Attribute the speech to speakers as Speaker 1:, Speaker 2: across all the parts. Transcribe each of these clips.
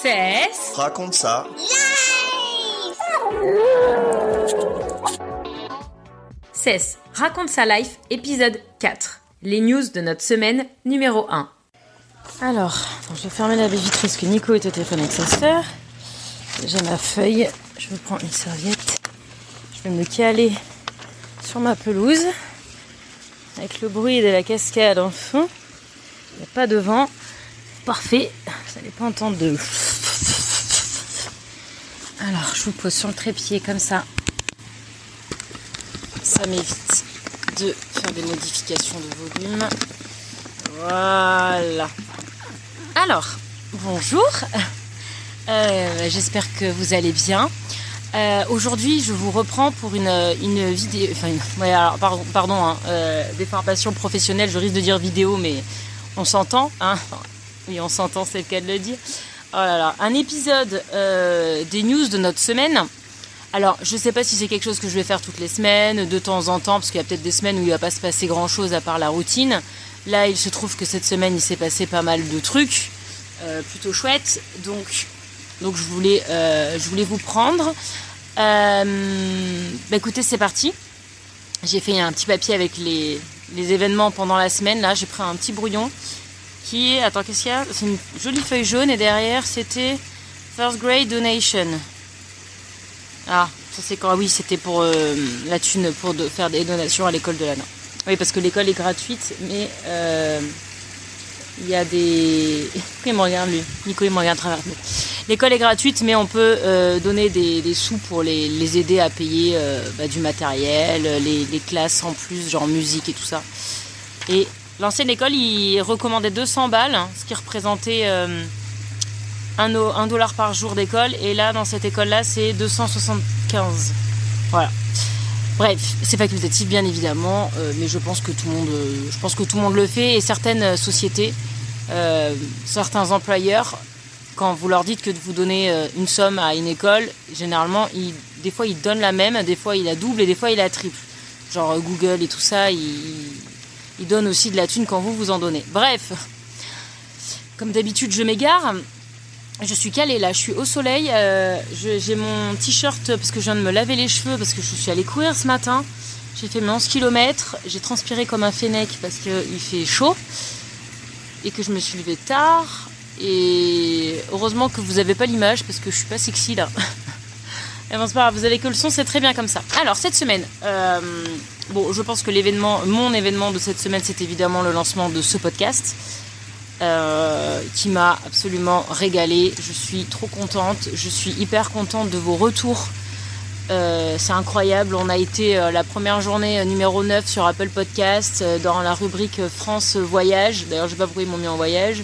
Speaker 1: Cesse.
Speaker 2: Raconte ça.
Speaker 1: Cesse. Raconte sa life, épisode 4. Les news de notre semaine numéro 1.
Speaker 3: Alors, bon, je vais fermer la baie vitrée parce que Nico est au téléphone avec sa sœur. J'ai ma feuille, je vais prendre une serviette. Je vais me caler sur ma pelouse avec le bruit de la cascade en fond. Il n'y a pas de vent. Parfait, vous n'allez pas entendre de... Alors, je vous pose sur le trépied comme ça. Ça m'évite de faire des modifications de volume. Voilà. Alors, bonjour. Euh, J'espère que vous allez bien. Euh, Aujourd'hui, je vous reprends pour une, vidéo. Enfin, pardon, pardon hein, euh, professionnelle. Je risque de dire vidéo, mais on s'entend. Hein oui, on s'entend, c'est le cas de le dire. Oh là là, un épisode euh, des news de notre semaine. Alors, je sais pas si c'est quelque chose que je vais faire toutes les semaines, de temps en temps, parce qu'il y a peut-être des semaines où il va pas se passer grand chose à part la routine. Là, il se trouve que cette semaine, il s'est passé pas mal de trucs, euh, plutôt chouettes. Donc, donc je voulais, euh, je voulais vous prendre. Bah écoutez, c'est parti. J'ai fait un petit papier avec les, les événements pendant la semaine. Là, j'ai pris un petit brouillon qui est. Attends, qu'est-ce qu'il y a C'est une jolie feuille jaune et derrière, c'était First Grade Donation. Ah, ça c'est quand Oui, c'était pour euh, la thune pour faire des donations à l'école de l'Anna. Oui, parce que l'école est gratuite, mais euh, il y a des. Il me regarde lui. Nico, il me regarde à travers. L'école est gratuite, mais on peut euh, donner des, sous pour les, aider à payer bah, du matériel, les, les classes en plus, genre musique et tout ça. Et l'ancienne école, il recommandait 200 balles, hein, ce qui représentait euh, un, o- un dollar par jour d'école. Et là, dans cette école-là, c'est 275. Voilà. Bref, c'est facultatif bien évidemment, euh, mais je pense que tout le monde, euh, je pense que tout le monde le fait et certaines euh, sociétés, euh, certains employeurs, quand vous leur dites que vous donner euh, une somme à une école, généralement, des fois ils donnent la même, des fois ils la doublent et des fois ils la triplent. Genre euh, Google et tout ça, ils, ils donnent aussi de la thune quand vous vous en donnez. Bref, comme d'habitude, je m'égare. Je suis calée là, je suis au soleil. euh, J'ai mon t-shirt parce que je viens de me laver les cheveux parce que je suis allée courir ce matin. J'ai fait mes 11 km. J'ai transpiré comme un fennec parce qu'il fait chaud et que je me suis levée tard. Et heureusement que vous n'avez pas l'image parce que je suis pas sexy là. Et bon, c'est pas vous avez que le son, c'est très bien comme ça. Alors, cette semaine, euh, bon, je pense que l'événement, mon événement de cette semaine, c'est évidemment le lancement de ce podcast euh, qui m'a absolument régalée. Je suis trop contente. Je suis hyper contente de vos retours. Euh, c'est incroyable. On a été la première journée numéro 9 sur Apple Podcast dans la rubrique France Voyage. D'ailleurs, je sais pas pourquoi ils m'ont mis en voyage.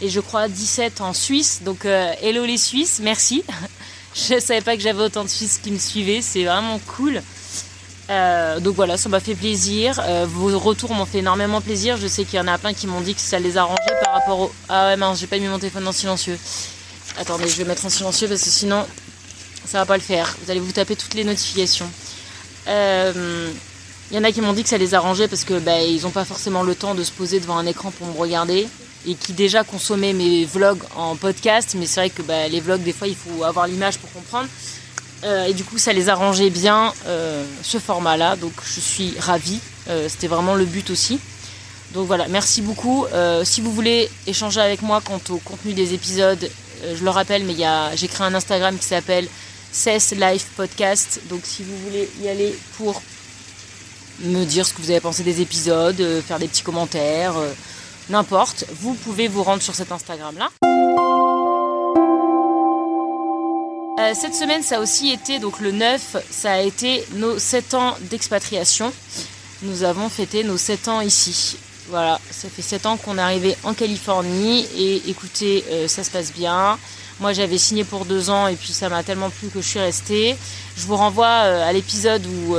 Speaker 3: Et je crois 17 en Suisse. Donc, hello les Suisses, merci. je savais pas que j'avais autant de Suisses qui me suivaient. C'est vraiment cool. Euh, donc voilà, ça m'a fait plaisir. Euh, vos retours m'ont fait énormément plaisir. Je sais qu'il y en a plein qui m'ont dit que ça les arrangeait par rapport au. Ah ouais, mince, j'ai pas mis mon téléphone en silencieux. Attendez, je vais mettre en silencieux parce que sinon, ça va pas le faire. Vous allez vous taper toutes les notifications. Euh, Il y en a qui m'ont dit que ça les arrangeait parce que bah, ils ont pas forcément le temps de se poser devant un écran pour me regarder et qui déjà consommaient mes vlogs en podcast. Mais c'est vrai que bah, les vlogs, des fois, il faut avoir l'image pour comprendre. Euh, et du coup, ça les arrangeait bien euh, ce format-là. Donc, je suis ravie. Euh, C'était vraiment le but aussi. Donc voilà, merci beaucoup. Si vous voulez échanger avec moi quant au contenu des épisodes, je le rappelle, mais j'ai créé un Instagram qui s'appelle CES Life Podcast. Donc si vous voulez y aller pour me dire ce que vous avez pensé des épisodes, faire des petits commentaires, n'importe, vous pouvez vous rendre sur cet Instagram-là. Euh, cette semaine, ça a aussi été, donc le 9, ça a été nos 7 ans d'expatriation. nous avons fêté nos 7 ans ici. Voilà, ça fait 7 ans qu'on est arrivé en Californie et écoutez, euh, ça se passe bien. Moi j'avais signé pour 2 ans et puis ça m'a tellement plu que je suis restée. Je vous renvoie à l'épisode où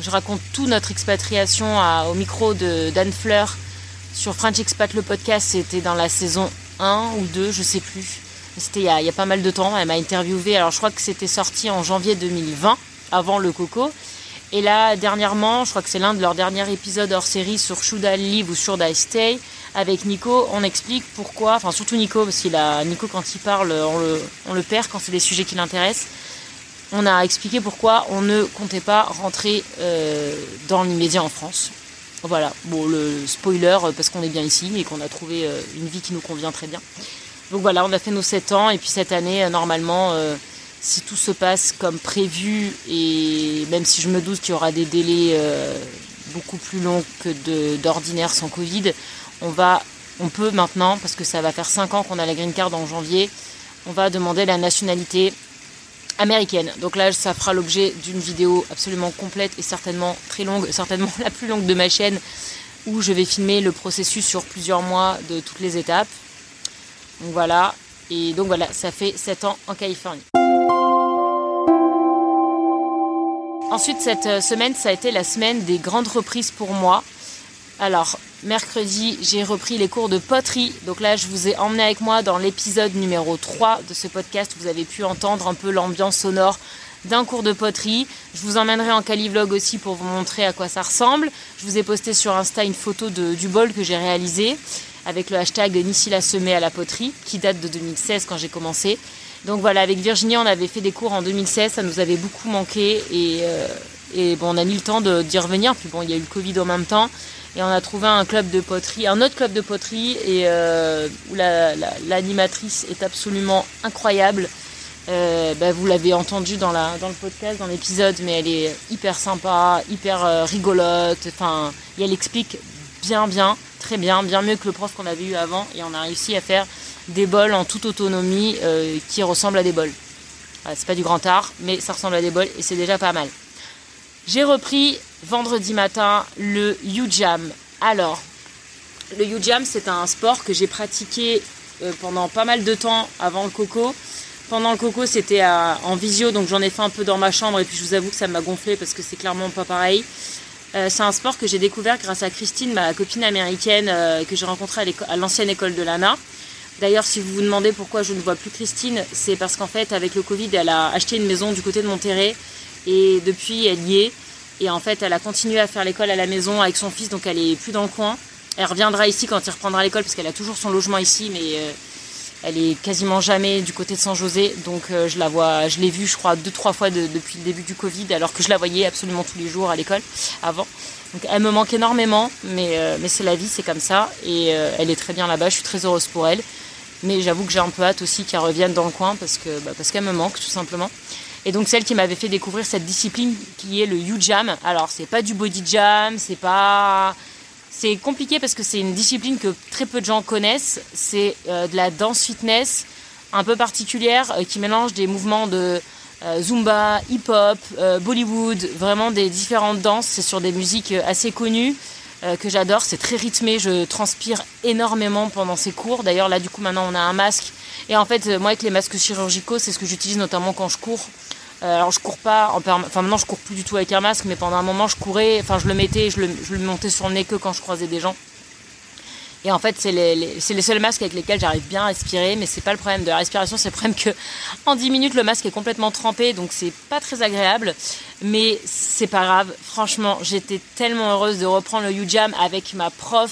Speaker 3: je raconte toute notre expatriation au micro de Dan Fleur sur French Expat le podcast. C'était dans la saison 1 ou 2, je sais plus. C'était il, y a pas mal de temps. Elle m'a interviewé. Alors je crois que c'était sorti en janvier 2020, avant le Coco. Et là, dernièrement, je crois que c'est l'un de leurs derniers épisodes hors série sur Should I Live ou Should I Stay avec Nico. On explique pourquoi, enfin surtout Nico, parce qu'il a Nico quand il parle, on le, on le perd quand c'est des sujets qui l'intéressent. On a expliqué pourquoi on ne comptait pas rentrer euh, dans l'immédiat en France. Voilà, bon, le spoiler, parce qu'on est bien ici et qu'on a trouvé euh, une vie qui nous convient très bien. Donc voilà, on a fait nos 7 ans et puis cette année, euh, normalement, euh, si tout se passe comme prévu et même si je me doute qu'il y aura des délais euh, beaucoup plus longs que d'ordinaire sans Covid, on va, on peut maintenant, parce que ça va faire 5 ans qu'on a la green card en janvier, on va demander la nationalité américaine. Donc là, ça fera l'objet d'une vidéo absolument complète et certainement très longue, certainement la plus longue de ma chaîne, où je vais filmer le processus sur plusieurs mois de toutes les étapes. Donc voilà. Et donc voilà, ça fait 7 ans en Californie. Ensuite, cette euh, semaine, ça a été la semaine des grandes reprises pour moi. Alors, mercredi, j'ai repris les cours de poterie. Donc là, je vous ai emmené avec moi dans l'épisode numéro 3 de ce podcast. Vous avez pu entendre un peu l'ambiance sonore d'un cours de poterie. Je vous emmènerai en Calivlog aussi pour vous montrer à quoi ça ressemble. Je vous ai posté sur Insta une photo du bol que j'ai réalisé avec le hashtag Nisila semé à la poterie, qui date de 2016 quand j'ai commencé. Donc voilà, avec Virginie, on avait fait des cours en 2016, ça nous avait beaucoup manqué et, euh, et bon, on a mis le temps d'y revenir. Puis bon, il y a eu le Covid en même temps et on a trouvé un club de poterie, un autre club de poterie et euh, où l'animatrice est absolument incroyable. Euh, bah, vous l'avez entendu dans, la, dans le podcast, dans l'épisode, mais elle est hyper sympa, hyper rigolote. Enfin, et elle explique bien, bien très bien, bien mieux que le prof qu'on avait eu avant, et on a réussi à faire des bols en toute autonomie euh, qui ressemblent à des bols. c'est pas du grand art, mais ça ressemble à des bols et c'est déjà pas mal. J'ai repris vendredi matin le U-Jam. Alors, le U-Jam, c'est un sport que j'ai pratiqué euh, pendant pas mal de temps avant le coco. Pendant le coco, c'était en visio, donc j'en ai fait un peu dans ma chambre et puis je vous avoue que ça m'a gonflé parce que c'est clairement pas pareil. Euh, c'est un sport que j'ai découvert grâce à Christine, ma copine américaine euh, que j'ai rencontrée à l'ancienne école de l'ANA. D'ailleurs, si vous vous demandez pourquoi je ne vois plus Christine, c'est parce qu'en fait, avec le Covid, elle a acheté une maison du côté de Monterrey et depuis, elle y est. Et en fait, elle a continué à faire l'école à la maison avec son fils, donc elle est plus dans le coin. Elle reviendra ici quand il reprendra l'école parce qu'elle a toujours son logement ici, mais euh, elle est quasiment jamais du côté de San José, donc euh, je la vois, je l'ai vue, je crois, deux trois fois depuis le début du Covid, alors que je la voyais absolument tous les jours à l'école avant. Donc elle me manque énormément, mais, euh, mais c'est la vie, c'est comme ça, et elle est très bien là-bas. Je suis très heureuse pour elle, mais j'avoue que j'ai un peu hâte aussi qu'elle revienne dans le coin parce bah, parce qu'elle me manque tout simplement. Et donc celle qui m'avait fait découvrir cette discipline qui est le U-Jam. Alors c'est pas du body jam, c'est pas c'est compliqué parce que c'est une discipline que très peu de gens connaissent. C'est euh, de la danse fitness un peu particulière euh, qui mélange des mouvements de euh, zumba, hip-hop, Bollywood, vraiment des différentes danses. C'est sur des musiques assez connues que j'adore. C'est très rythmé. Je transpire énormément pendant ces cours. D'ailleurs là du coup maintenant on a un masque. Et en fait moi avec les masques chirurgicaux c'est ce que j'utilise notamment quand je cours alors je cours pas en Enfin maintenant je cours plus du tout avec un masque, mais pendant un moment je courais. Enfin je le mettais, je le, je le montais sur le nez que quand je croisais des gens. Et en fait, c'est les, seuls masques avec lesquels j'arrive bien à respirer, mais c'est pas le problème de la respiration, c'est le problème que en 10 minutes le masque est complètement trempé, donc c'est pas très agréable. Mais c'est pas grave, franchement, j'étais tellement heureuse de reprendre le U-Jam avec ma prof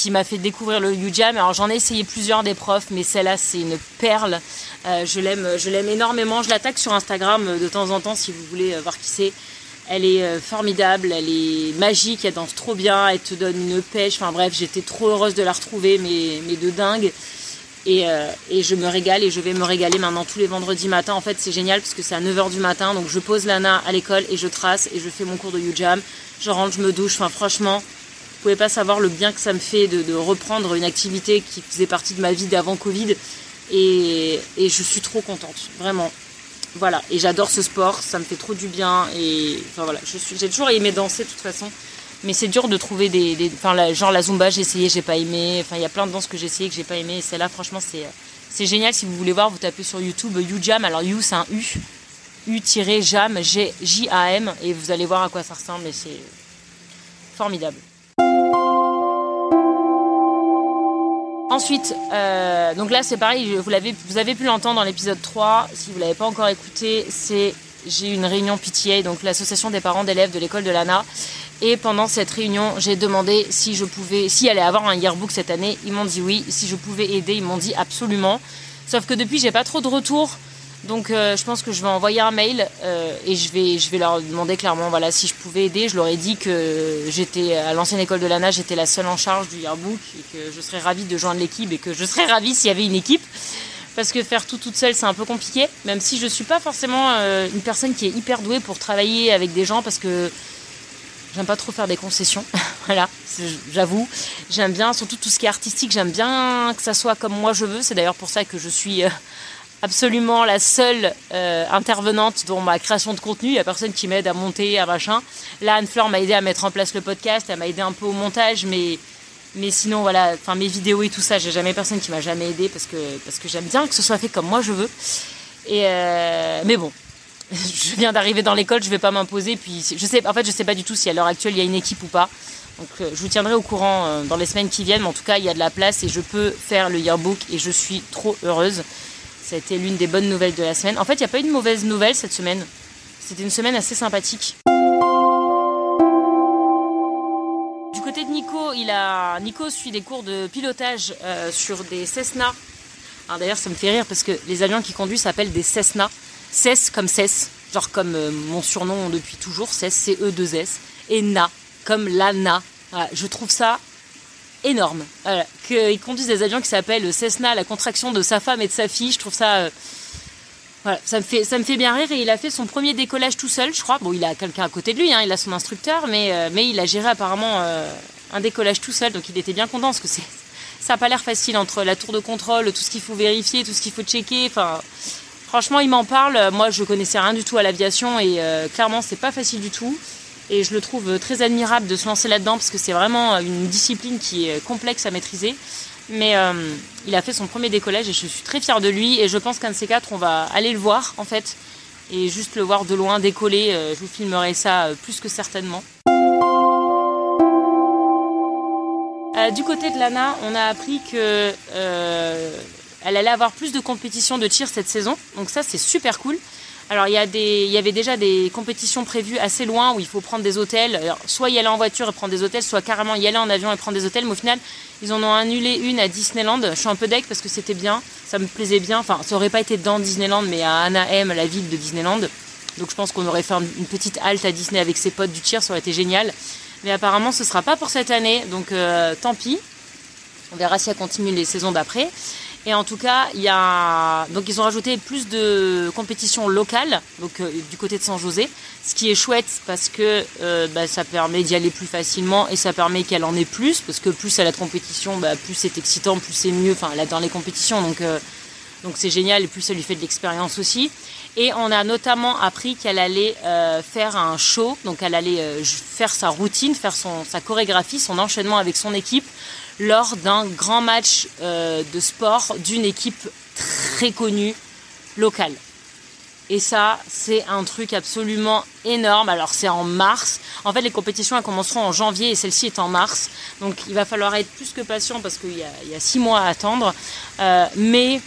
Speaker 3: qui m'a fait découvrir le U-Jam. Alors j'en ai essayé plusieurs des profs, mais celle-là c'est une perle. Euh, je l'aime, énormément. Je l'attaque sur Instagram euh, de temps en temps si vous voulez euh, voir qui c'est. Elle est formidable, elle est magique, elle danse trop bien, elle te donne une pêche. Enfin bref, j'étais trop heureuse de la retrouver, mais, mais de dingue. Et, et, je me régale et je vais me régaler maintenant tous les vendredis matins. En fait, c'est génial parce que c'est à 9h du matin. Donc je pose Lana à l'école et je trace et je fais mon cours de U-Jam. Je rentre, je me douche. Enfin, franchement, pouvez pas savoir le bien que ça me fait de, reprendre une activité qui faisait partie de ma vie d'avant Covid. Et, je suis trop contente, vraiment. Voilà, et j'adore ce sport, ça me fait trop du bien. Et enfin voilà, j'ai toujours aimé danser de toute façon. Mais c'est dur de trouver des, genre la zumba, j'ai essayé, j'ai pas aimé. Enfin, il y a plein de danses que j'ai essayé que j'ai pas aimé. Et celle-là, franchement, c'est c'est génial. Si vous voulez voir, vous tapez sur YouTube YouJam. Alors You, c'est un U, U-Jam, J-A-M, et vous allez voir à quoi ça ressemble. Et c'est formidable. Ensuite, euh, donc là c'est pareil, vous, vous avez pu l'entendre dans l'épisode 3, si vous ne l'avez pas encore écouté, c'est j'ai eu une réunion PTA, donc l'association des parents d'élèves de l'école de l'ANA. Et pendant cette réunion, j'ai demandé si je pouvais, s'il allait avoir un yearbook cette année. Ils m'ont dit oui. Si je pouvais aider, ils m'ont dit absolument. Sauf que depuis, j'ai pas trop de retours. Donc euh, je pense que je vais envoyer un mail euh, et je vais, leur demander clairement voilà, si je pouvais aider. Je leur ai dit que j'étais à l'ancienne école de l'ANA, j'étais la seule en charge du yearbook et que je serais ravie de joindre l'équipe et que je serais ravie s'il y avait une équipe. Parce que faire tout toute seule, c'est un peu compliqué. Même si je suis pas forcément euh, une personne qui est hyper douée pour travailler avec des gens parce que j'aime pas trop faire des concessions. voilà, j'avoue. J'aime bien, surtout tout ce qui est artistique, j'aime bien que ça soit comme moi je veux. C'est d'ailleurs pour ça que je suis absolument la seule euh, intervenante dans ma création de contenu. Il n'y a personne qui m'aide à monter, à machin. Là, Anne-Fleur m'a aidé à mettre en place le podcast, elle m'a aidé un peu au montage, mais, mais sinon, voilà, enfin, mes vidéos et tout ça, j'ai jamais personne qui m'a jamais aidé parce que, parce que j'aime bien que ce soit fait comme moi je veux. Et euh, mais bon, je viens d'arriver dans l'école, je vais pas m'imposer. Puis je sais, en fait, je sais pas du tout si à l'heure actuelle il y a une équipe ou pas. Donc euh, je vous tiendrai au courant dans les semaines qui viennent. Mais en tout cas, il y a de la place et je peux faire le yearbook et je suis trop heureuse. Ça a été l'une des bonnes nouvelles de la semaine. En fait, il n'y a pas eu de mauvaise nouvelle cette semaine. C'était une semaine assez sympathique. Du côté de Nico, il a Nico suit des cours de pilotage euh, sur des Cessna. D'ailleurs, ça me fait rire parce que les avions qu'il conduit s'appellent des Cessna. Cess comme Cess, genre comme euh, mon surnom depuis toujours, Cess, C-E-2-S. Et Na, comme l'ANA. je trouve ça énorme. Voilà. Qu'il conduise des avions qui s'appellent Cessna, la contraction de sa femme et de sa fille. Je trouve ça. Euh, voilà, ça me, fait, ça me fait bien rire et il a fait son premier décollage tout seul, je crois. Bon, il a quelqu'un à côté de lui, hein, il a son instructeur, mais, euh, il a géré apparemment euh, un décollage tout seul, donc il était bien content parce que ça n'a pas l'air facile entre la tour de contrôle, tout ce qu'il faut vérifier, tout ce qu'il faut checker. Enfin, franchement, il m'en parle. Moi, je connaissais rien du tout à l'aviation et clairement, c'est pas facile du tout. Et je le trouve très admirable de se lancer là-dedans parce que c'est vraiment une discipline qui est complexe à maîtriser. Mais euh, il a fait son premier décollage et je suis très fière de lui. Et je pense qu'un de ces quatre, on va aller le voir en fait. Et juste le voir de loin décoller, euh, je vous filmerai ça euh, plus que certainement. du côté de Lana, on a appris que elle allait avoir plus de compétitions de tir cette saison. Donc ça, c'est super cool. Alors il y, avait déjà des compétitions prévues assez loin où il faut prendre des hôtels. soit y aller en voiture et prendre des hôtels, soit carrément y aller en avion et prendre des hôtels. Mais au final, ils en ont annulé une à Disneyland. Je suis un peu deck parce que c'était bien, ça me plaisait bien. Enfin, ça aurait pas été dans Disneyland, mais à Anaheim, la ville de Disneyland. Donc je pense qu'on aurait fait une petite halte à Disney avec ses potes du tir, ça aurait été génial. Mais apparemment, ce sera pas pour cette année, donc euh, tant pis. On verra si elle continue les saisons d'après. Et en tout cas, il y a donc ils ont rajouté plus de compétitions locales, donc euh, du côté de San José, ce qui est chouette parce que euh, bah, ça permet d'y aller plus facilement et ça permet qu'elle en ait plus parce que plus elle a de compétition, bah, plus c'est excitant, plus c'est mieux. Enfin, elle dans les compétitions, donc euh, donc c'est génial et plus ça lui fait de l'expérience aussi. Et on a notamment appris qu'elle allait faire un show, donc elle allait faire sa routine, faire son, sa chorégraphie, son enchaînement avec son équipe lors d'un grand match euh, de sport d'une équipe très connue locale. Et ça, c'est un truc absolument énorme. Alors, c'est en mars. En fait, les compétitions elles commenceront en janvier et celle-ci est en mars. Donc, il va falloir être plus que patient parce qu'il y, a six mois à attendre. Euh, mais,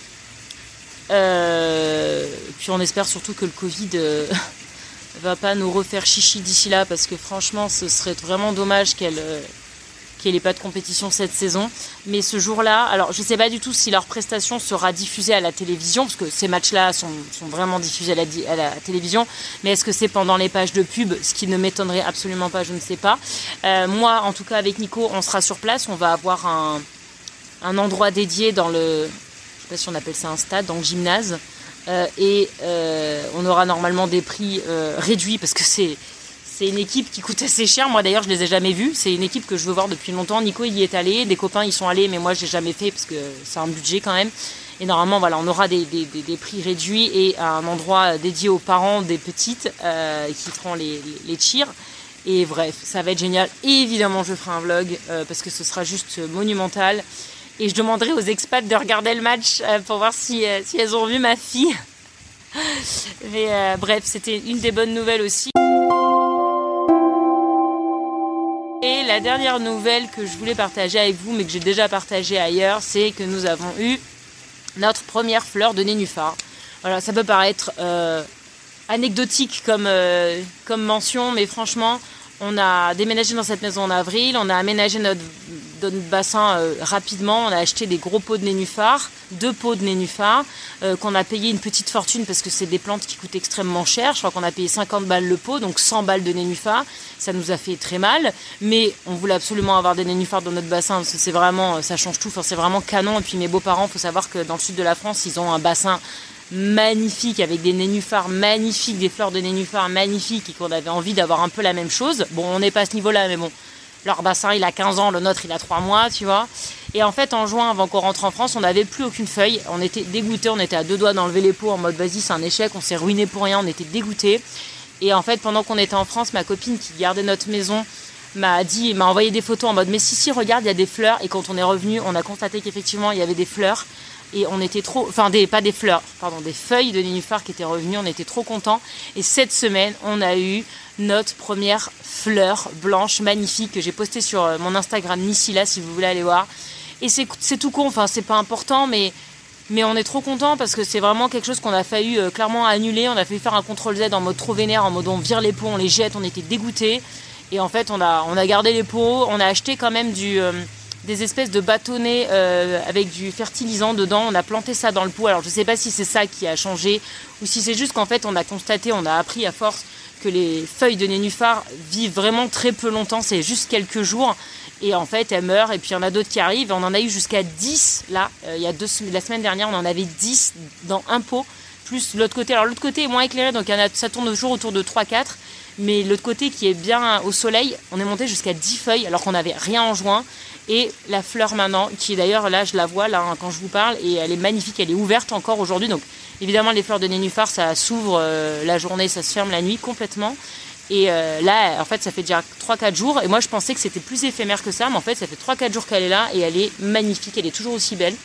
Speaker 3: euh, puis on espère surtout que le Covid va pas nous refaire chichi d'ici là parce que franchement, ce serait vraiment dommage qu'elle qu'il n'y ait pas de compétition cette saison. Mais ce jour-là, alors je ne sais pas du tout si leur prestation sera diffusée à la télévision, parce que ces matchs-là sont, vraiment diffusés à la, télévision. Mais est-ce que c'est pendant les pages de pub Ce qui ne m'étonnerait absolument pas, je ne sais pas. Euh, moi, en tout cas, avec Nico, on sera sur place. On va avoir un, endroit dédié dans le. Je sais pas si on appelle ça un stade, dans le gymnase. Euh, et euh, on aura normalement des prix réduits parce que c'est c'est une équipe qui coûte assez cher. Moi d'ailleurs, je les ai jamais vus. C'est une équipe que je veux voir depuis longtemps. Nico y est allé, des copains y sont allés, mais moi j'ai jamais fait parce que c'est un budget quand même. Et normalement, voilà, on aura des, prix réduits et un endroit dédié aux parents des petites euh, qui feront les, les tirs. Et bref, ça va être génial. évidemment, je ferai un vlog parce que ce sera juste monumental. Et je demanderai aux expats de regarder le match pour voir si, si elles ont vu ma fille. Mais bref, c'était une des bonnes nouvelles aussi. Et la dernière nouvelle que je voulais partager avec vous, mais que j'ai déjà partagée ailleurs, c'est que nous avons eu notre première fleur de nénuphar. Voilà, ça peut paraître euh, anecdotique comme, euh, comme mention, mais franchement, on a déménagé dans cette maison en avril, on a aménagé notre, bassin euh, rapidement, on a acheté des gros pots de nénuphar, deux pots de nénuphar, qu'on a payé une petite fortune parce que c'est des plantes qui coûtent extrêmement cher. Je crois qu'on a payé 50 balles le pot, donc 100 balles de nénuphar. Ça nous a fait très mal, mais on voulait absolument avoir des nénuphars dans notre bassin parce que c'est vraiment, ça change tout, enfin, c'est vraiment canon. Et puis mes beaux-parents, faut savoir que dans le sud de la France, ils ont un bassin magnifique avec des nénuphars magnifiques, des fleurs de nénuphars magnifiques et qu'on avait envie d'avoir un peu la même chose. Bon, on n'est pas à ce niveau-là, mais bon, leur bassin il a 15 ans, le nôtre il a 3 mois, tu vois. Et en fait, en juin, avant qu'on rentre en France, on n'avait plus aucune feuille. On était dégoûtés, on était à deux doigts d'enlever les pots en mode vas-y, c'est un échec, on s'est ruiné pour rien, on était dégoûtés. Et en fait, pendant qu'on était en France, ma copine qui gardait notre maison m'a dit, m'a envoyé des photos en mode mais si si regarde il y a des fleurs et quand on est revenu on a constaté qu'effectivement il y avait des fleurs et on était trop, enfin pas des fleurs, pardon, des feuilles de nénuphar qui étaient revenues, on était trop contents. Et cette semaine, on a eu notre première fleur blanche magnifique que j'ai postée sur euh, mon Instagram Nissila si vous voulez aller voir. Et c'est tout con, enfin c'est pas important, mais mais on est trop content parce que c'est vraiment quelque chose qu'on a failli euh, clairement annuler. On a failli faire un contrôle Z en mode trop vénère, en mode on vire les pots, on les jette, on était dégoûtés. Et en fait, on a, on a gardé les pots, on a acheté quand même du, euh, des espèces de bâtonnets euh, avec du fertilisant dedans. On a planté ça dans le pot. Alors je ne sais pas si c'est ça qui a changé ou si c'est juste qu'en fait on a constaté, on a appris à force que les feuilles de nénuphar vivent vraiment très peu longtemps. C'est juste quelques jours. Et en fait, elles meurent. Et puis il y en a d'autres qui arrivent. On en a eu jusqu'à 10 là. Euh, il y a deux, la semaine dernière, on en avait 10 dans un pot. Plus l'autre côté. Alors l'autre côté est moins éclairé, donc ça tourne toujours autour de 3-4. Mais l'autre côté qui est bien au soleil, on est monté jusqu'à 10 feuilles alors qu'on n'avait rien en juin. Et la fleur maintenant, qui d'ailleurs là, je la vois là hein, quand je vous parle, et elle est magnifique, elle est ouverte encore aujourd'hui. Donc évidemment, les fleurs de nénuphar, ça s'ouvre euh, la journée, ça se ferme la nuit complètement. Et euh, là, en fait, ça fait déjà 3-4 jours. Et moi, je pensais que c'était plus éphémère que ça, mais en fait, ça fait 3-4 jours qu'elle est là et elle est magnifique, elle est toujours aussi belle.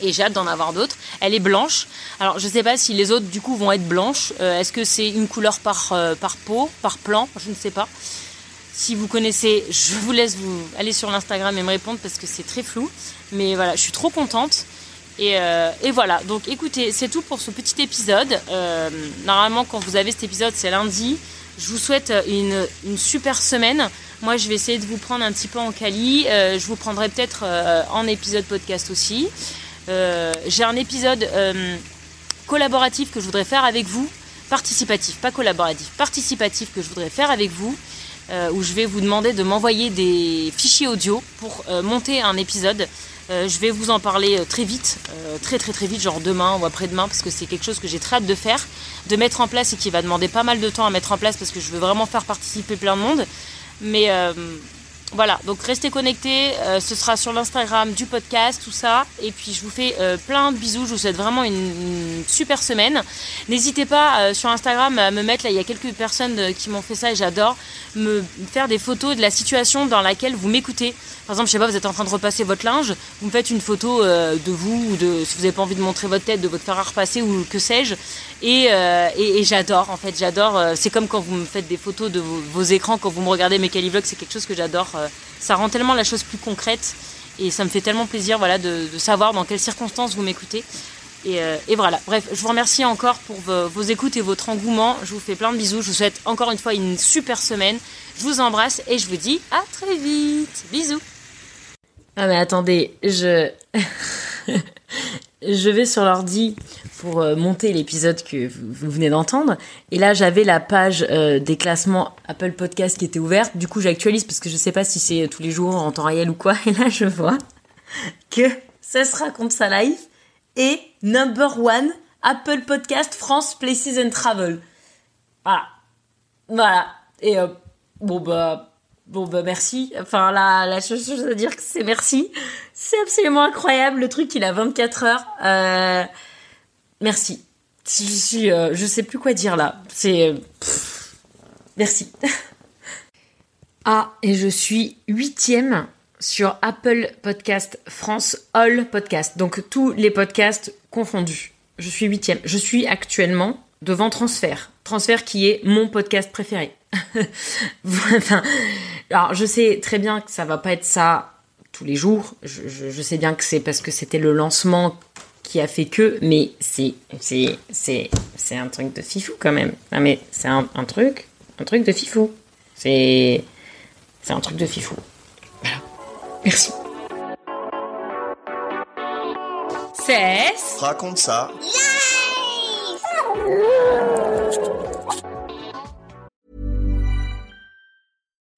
Speaker 3: Et j'ai hâte d'en avoir d'autres. Elle est blanche. Alors, je ne sais pas si les autres, du coup, vont être blanches. Euh, est-ce que c'est une couleur par, par peau, par plan? Je ne sais pas. Si vous connaissez, je vous laisse vous aller sur l'Instagram et me répondre parce que c'est très flou. Mais voilà, je suis trop contente. Et, euh, voilà, donc écoutez, c'est tout pour ce petit épisode. Euh, normalement, quand vous avez cet épisode, c'est lundi. Je vous souhaite une, super semaine. Moi, je vais essayer de vous prendre un petit peu en Cali. Euh, je vous prendrai peut-être en épisode podcast aussi. J'ai un épisode collaboratif que je voudrais faire avec vous. Participatif, pas collaboratif, participatif que je voudrais faire avec vous. Euh, où je vais vous demander de m'envoyer des fichiers audio pour euh, monter un épisode. Euh, je vais vous en parler très vite, très très très vite, genre demain ou après-demain, parce que c'est quelque chose que j'ai très hâte de faire, de mettre en place et qui va demander pas mal de temps à mettre en place parce que je veux vraiment faire participer plein de monde. Mais voilà, donc restez connectés, euh, ce sera sur l'Instagram du podcast, tout ça. Et puis je vous fais euh, plein de bisous, je vous souhaite vraiment une, super semaine. N'hésitez pas euh, sur Instagram à me mettre, là il y a quelques personnes qui m'ont fait ça et j'adore, me faire des photos de la situation dans laquelle vous m'écoutez. Par exemple, je sais pas, vous êtes en train de repasser votre linge, vous me faites une photo de vous ou de si vous n'avez pas envie de montrer votre tête, de votre fer à repasser ou que sais-je. Et, et, j'adore, en fait, j'adore. c'est comme quand vous me faites des photos de vos, écrans, quand vous me regardez mes Calivlogs, c'est quelque chose que j'adore euh, ça rend tellement la chose plus concrète et ça me fait tellement plaisir voilà, de, savoir dans quelles circonstances vous m'écoutez. Euh, et, voilà, bref, je vous remercie encore pour vos, écoutes et votre engouement. Je vous fais plein de bisous. Je vous souhaite encore une fois une super semaine. Je vous embrasse et je vous dis à très vite. Bisous. Ah mais attendez, je... je vais sur l'ordi pour euh, monter l'épisode que vous, venez d'entendre. Et là, j'avais la page euh, des classements Apple Podcast qui était ouverte. Du coup, j'actualise parce que je sais pas si c'est tous les jours en temps réel ou quoi. Et là, je vois que ça se raconte sa life et number one Apple Podcast France Places and Travel. Voilà. Voilà. Et euh, bon bah Bon bah merci. Enfin la, la chose à dire que c'est merci. C'est absolument incroyable. Le truc il a 24 heures. Euh, merci. Je suis, euh, je sais plus quoi dire là. C'est euh, merci. Ah, et je suis huitième sur Apple Podcast France All Podcast. Donc tous les podcasts confondus. Je suis huitième. Je suis actuellement devant Transfert. Transfert qui est mon podcast préféré. enfin, alors je sais très bien que ça va pas être ça tous les jours. Je, sais bien que c'est parce que c'était le lancement qui a fait que, mais c'est c'est c'est c'est un truc de fifou quand même. Ah mais c'est un, un truc, un truc de fifou. C'est c'est un truc de fifou. Voilà. Merci.
Speaker 4: Cesse.
Speaker 2: Raconte ça.